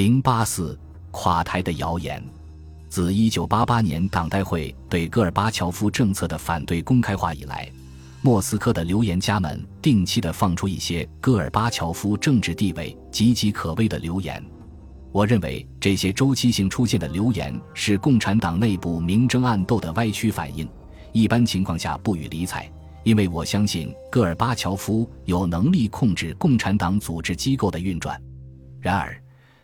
零八四垮台的谣言。自一九八八年党代会对戈尔巴乔夫政策的反对公开化以来，莫斯科的留言家们定期的放出一些戈尔巴乔夫政治地位岌岌可危的流言。我认为这些周期性出现的流言是共产党内部明争暗斗的歪曲反应，一般情况下不予理睬，因为我相信戈尔巴乔夫有能力控制共产党组织机构的运转。然而，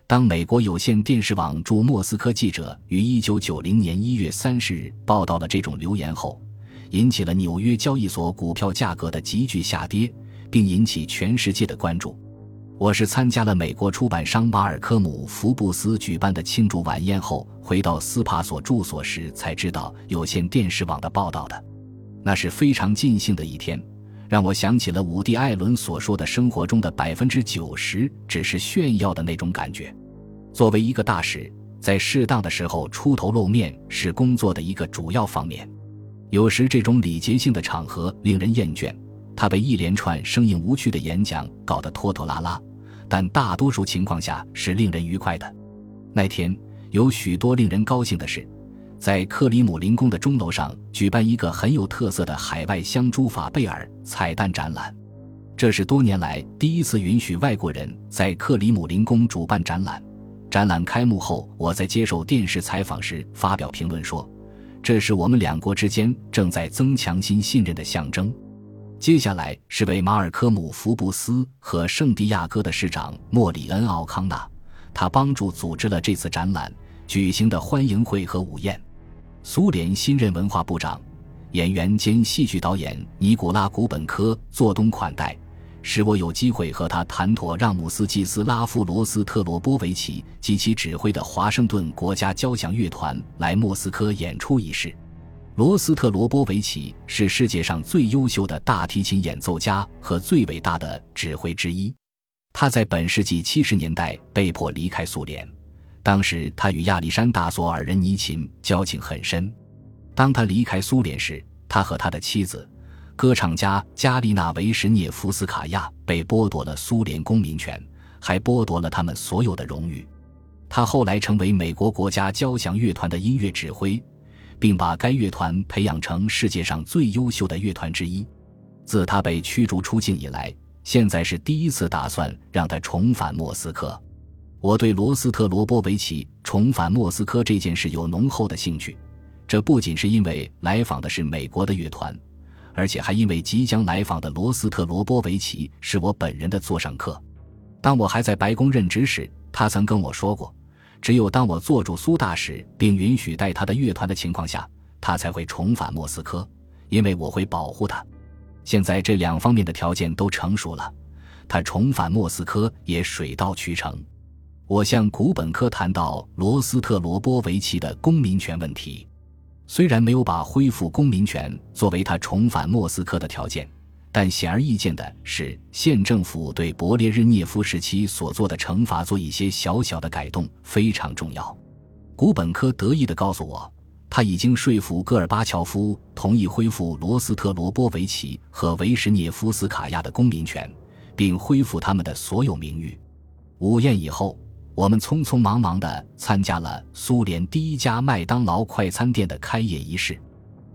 当美国有线电视网驻莫斯科记者于一九九零年一月三十日报道了这种流言后，引起了纽约交易所股票价格的急剧下跌，并引起全世界的关注。我是参加了美国出版商马尔科姆·福布斯举办的庆祝晚宴后，回到斯帕索住所时才知道有线电视网的报道的。那是非常尽兴的一天。让我想起了伍迪·艾伦所说的：“生活中的百分之九十只是炫耀的那种感觉。”作为一个大使，在适当的时候出头露面是工作的一个主要方面。有时这种礼节性的场合令人厌倦，他被一连串生硬无趣的演讲搞得拖拖拉拉，但大多数情况下是令人愉快的。那天有许多令人高兴的事。在克里姆林宫的钟楼上举办一个很有特色的海外香珠法贝尔彩蛋展览，这是多年来第一次允许外国人在克里姆林宫主办展览。展览开幕后，我在接受电视采访时发表评论说：“这是我们两国之间正在增强新信任的象征。”接下来是为马尔科姆·福布斯和圣地亚哥的市长莫里恩·奥康纳，他帮助组织了这次展览举行的欢迎会和午宴。苏联新任文化部长、演员兼戏剧导演尼古拉·古本科做东款待，使我有机会和他谈妥让姆斯基斯拉夫·罗斯特罗波维奇及其指挥的华盛顿国家交响乐团来莫斯科演出一事。罗斯特罗波维奇是世界上最优秀的大提琴演奏家和最伟大的指挥之一。他在本世纪七十年代被迫离开苏联。当时他与亚历山大·索尔仁尼琴交情很深。当他离开苏联时，他和他的妻子，歌唱家加丽娜·维什涅夫斯卡娅被剥夺了苏联公民权，还剥夺了他们所有的荣誉。他后来成为美国国家交响乐团的音乐指挥，并把该乐团培养成世界上最优秀的乐团之一。自他被驱逐出境以来，现在是第一次打算让他重返莫斯科。我对罗斯特罗波维奇重返莫斯科这件事有浓厚的兴趣，这不仅是因为来访的是美国的乐团，而且还因为即将来访的罗斯特罗波维奇是我本人的座上客。当我还在白宫任职时，他曾跟我说过，只有当我做主苏大使并允许带他的乐团的情况下，他才会重返莫斯科，因为我会保护他。现在这两方面的条件都成熟了，他重返莫斯科也水到渠成。我向古本科谈到罗斯特罗波维奇的公民权问题，虽然没有把恢复公民权作为他重返莫斯科的条件，但显而易见的是，县政府对勃列日涅夫时期所做的惩罚做一些小小的改动非常重要。古本科得意地告诉我，他已经说服戈尔巴乔夫同意恢复罗斯特罗波维奇和维什涅夫斯卡娅的公民权，并恢复他们的所有名誉。午宴以后。我们匆匆忙忙地参加了苏联第一家麦当劳快餐店的开业仪式，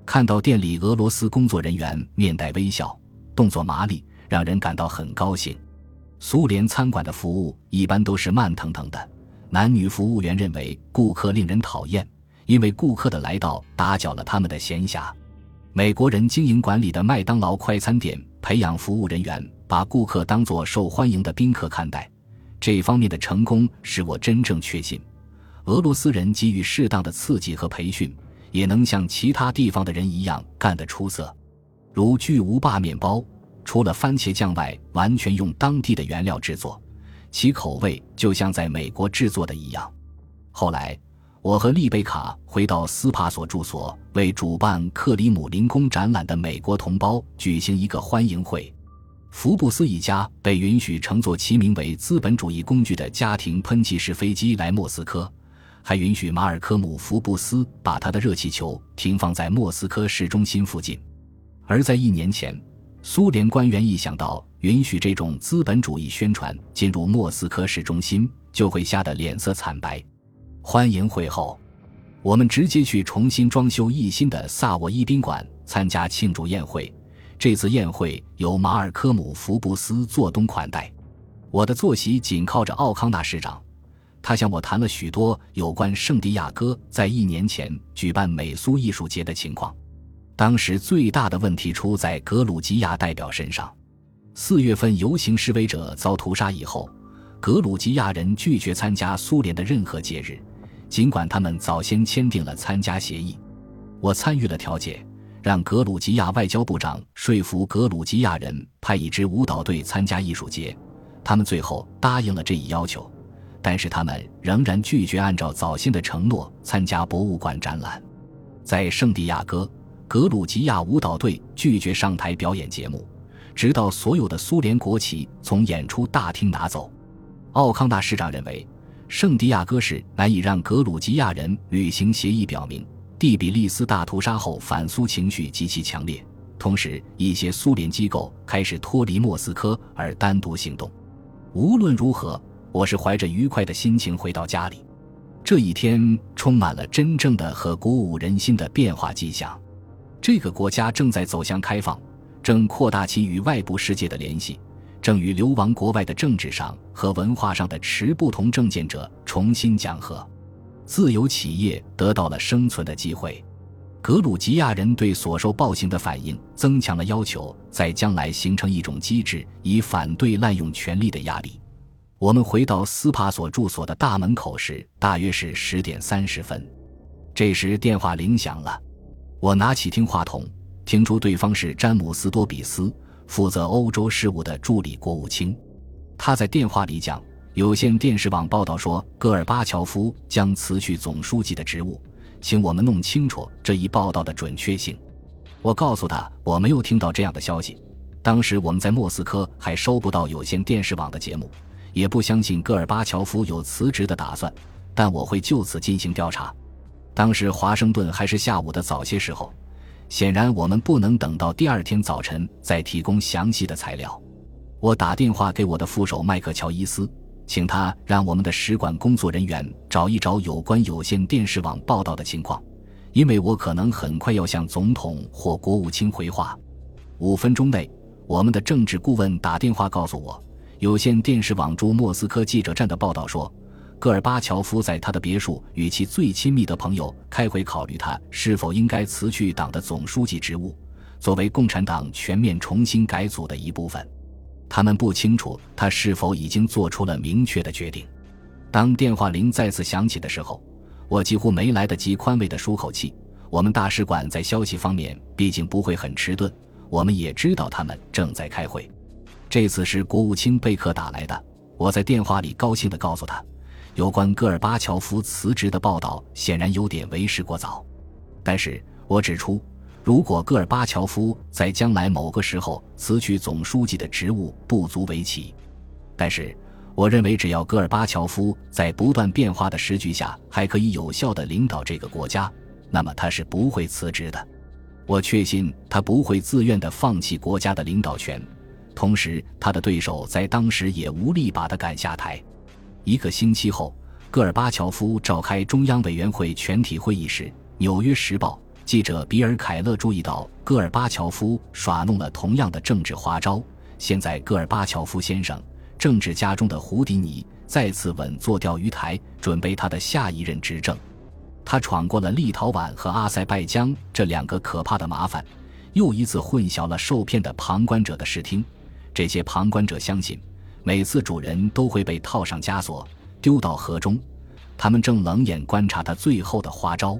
看到店里俄罗斯工作人员面带微笑，动作麻利，让人感到很高兴。苏联餐馆的服务一般都是慢腾腾的，男女服务员认为顾客令人讨厌，因为顾客的来到打搅了他们的闲暇。美国人经营管理的麦当劳快餐店培养服务人员，把顾客当作受欢迎的宾客看待。这方面的成功使我真正确信，俄罗斯人给予适当的刺激和培训，也能像其他地方的人一样干得出色。如巨无霸面包，除了番茄酱外，完全用当地的原料制作，其口味就像在美国制作的一样。后来，我和丽贝卡回到斯帕索住所，为主办克里姆林宫展览的美国同胞举行一个欢迎会。福布斯一家被允许乘坐其名为“资本主义工具”的家庭喷气式飞机来莫斯科，还允许马尔科姆·福布斯把他的热气球停放在莫斯科市中心附近。而在一年前，苏联官员一想到允许这种资本主义宣传进入莫斯科市中心，就会吓得脸色惨白。欢迎会后，我们直接去重新装修一新的萨沃伊宾馆参加庆祝宴会。这次宴会由马尔科姆·福布斯做东款待。我的坐席紧靠着奥康纳市长，他向我谈了许多有关圣地亚哥在一年前举办美苏艺术节的情况。当时最大的问题出在格鲁吉亚代表身上。四月份游行示威者遭屠杀以后，格鲁吉亚人拒绝参加苏联的任何节日，尽管他们早先签订了参加协议。我参与了调解。让格鲁吉亚外交部长说服格鲁吉亚人派一支舞蹈队参加艺术节，他们最后答应了这一要求，但是他们仍然拒绝按照早先的承诺参加博物馆展览。在圣地亚哥，格鲁吉亚舞蹈队拒绝上台表演节目，直到所有的苏联国旗从演出大厅拿走。奥康纳市长认为，圣地亚哥是难以让格鲁吉亚人履行协议，表明。蒂比利斯大屠杀后，反苏情绪极其强烈。同时，一些苏联机构开始脱离莫斯科而单独行动。无论如何，我是怀着愉快的心情回到家里。这一天充满了真正的和鼓舞人心的变化迹象。这个国家正在走向开放，正扩大其与外部世界的联系，正与流亡国外的政治上和文化上的持不同政见者重新讲和。自由企业得到了生存的机会，格鲁吉亚人对所受暴行的反应增强了要求在将来形成一种机制，以反对滥用权力的压力。我们回到斯帕索住所的大门口时，大约是十点三十分。这时电话铃响了，我拿起听话筒，听出对方是詹姆斯·多比斯，负责欧洲事务的助理国务卿。他在电话里讲。有线电视网报道说，戈尔巴乔夫将辞去总书记的职务，请我们弄清楚这一报道的准确性。我告诉他，我没有听到这样的消息。当时我们在莫斯科还收不到有线电视网的节目，也不相信戈尔巴乔夫有辞职的打算。但我会就此进行调查。当时华盛顿还是下午的早些时候，显然我们不能等到第二天早晨再提供详细的材料。我打电话给我的副手麦克乔伊斯。请他让我们的使馆工作人员找一找有关有线电视网报道的情况，因为我可能很快要向总统或国务卿回话。五分钟内，我们的政治顾问打电话告诉我，有线电视网驻莫斯科记者站的报道说，戈尔巴乔夫在他的别墅与其最亲密的朋友开会，考虑他是否应该辞去党的总书记职务，作为共产党全面重新改组的一部分。他们不清楚他是否已经做出了明确的决定。当电话铃再次响起的时候，我几乎没来得及宽慰的舒口气。我们大使馆在消息方面毕竟不会很迟钝，我们也知道他们正在开会。这次是国务卿贝克打来的。我在电话里高兴地告诉他，有关戈尔巴乔夫辞职的报道显然有点为时过早。但是我指出。如果戈尔巴乔夫在将来某个时候辞去总书记的职务，不足为奇。但是，我认为只要戈尔巴乔夫在不断变化的时局下还可以有效地领导这个国家，那么他是不会辞职的。我确信他不会自愿地放弃国家的领导权。同时，他的对手在当时也无力把他赶下台。一个星期后，戈尔巴乔夫召开中央委员会全体会议时，《纽约时报》。记者比尔·凯勒注意到，戈尔巴乔夫耍弄了同样的政治花招。现在，戈尔巴乔夫先生政治家中的胡迪尼再次稳坐钓鱼台，准备他的下一任执政。他闯过了立陶宛和阿塞拜疆这两个可怕的麻烦，又一次混淆了受骗的旁观者的视听。这些旁观者相信，每次主人都会被套上枷锁，丢到河中。他们正冷眼观察他最后的花招。